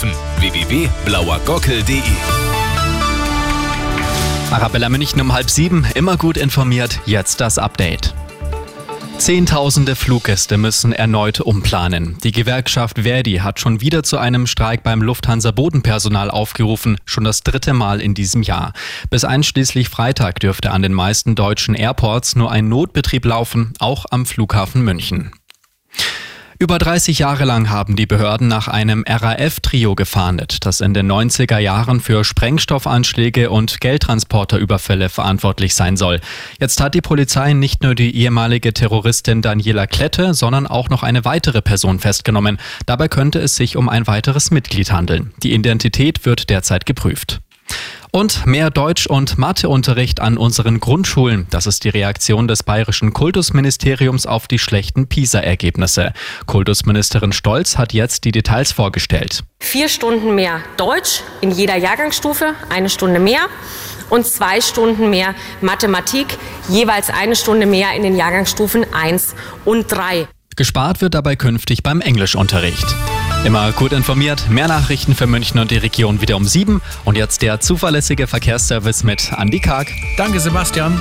Flughafen www.blauergockel.de Arabella München um halb sieben, immer gut informiert, jetzt das Update. Zehntausende Fluggäste müssen erneut umplanen. Die Gewerkschaft Verdi hat schon wieder zu einem Streik beim Lufthansa Bodenpersonal aufgerufen, schon das dritte Mal in diesem Jahr. Bis einschließlich Freitag dürfte an den meisten deutschen Airports nur ein Notbetrieb laufen, auch am Flughafen München. Über 30 Jahre lang haben die Behörden nach einem RAF-Trio gefahndet, das in den 90er Jahren für Sprengstoffanschläge und Geldtransporterüberfälle verantwortlich sein soll. Jetzt hat die Polizei nicht nur die ehemalige Terroristin Daniela Klette, sondern auch noch eine weitere Person festgenommen. Dabei könnte es sich um ein weiteres Mitglied handeln. Die Identität wird derzeit geprüft. Und mehr Deutsch- und Matheunterricht an unseren Grundschulen. Das ist die Reaktion des bayerischen Kultusministeriums auf die schlechten PISA-Ergebnisse. Kultusministerin Stolz hat jetzt die Details vorgestellt. Vier Stunden mehr Deutsch in jeder Jahrgangsstufe, eine Stunde mehr und zwei Stunden mehr Mathematik, jeweils eine Stunde mehr in den Jahrgangsstufen 1 und 3. Gespart wird dabei künftig beim Englischunterricht. Immer gut informiert, mehr Nachrichten für München und die Region wieder um sieben. Und jetzt der zuverlässige Verkehrsservice mit Andy Karg. Danke, Sebastian.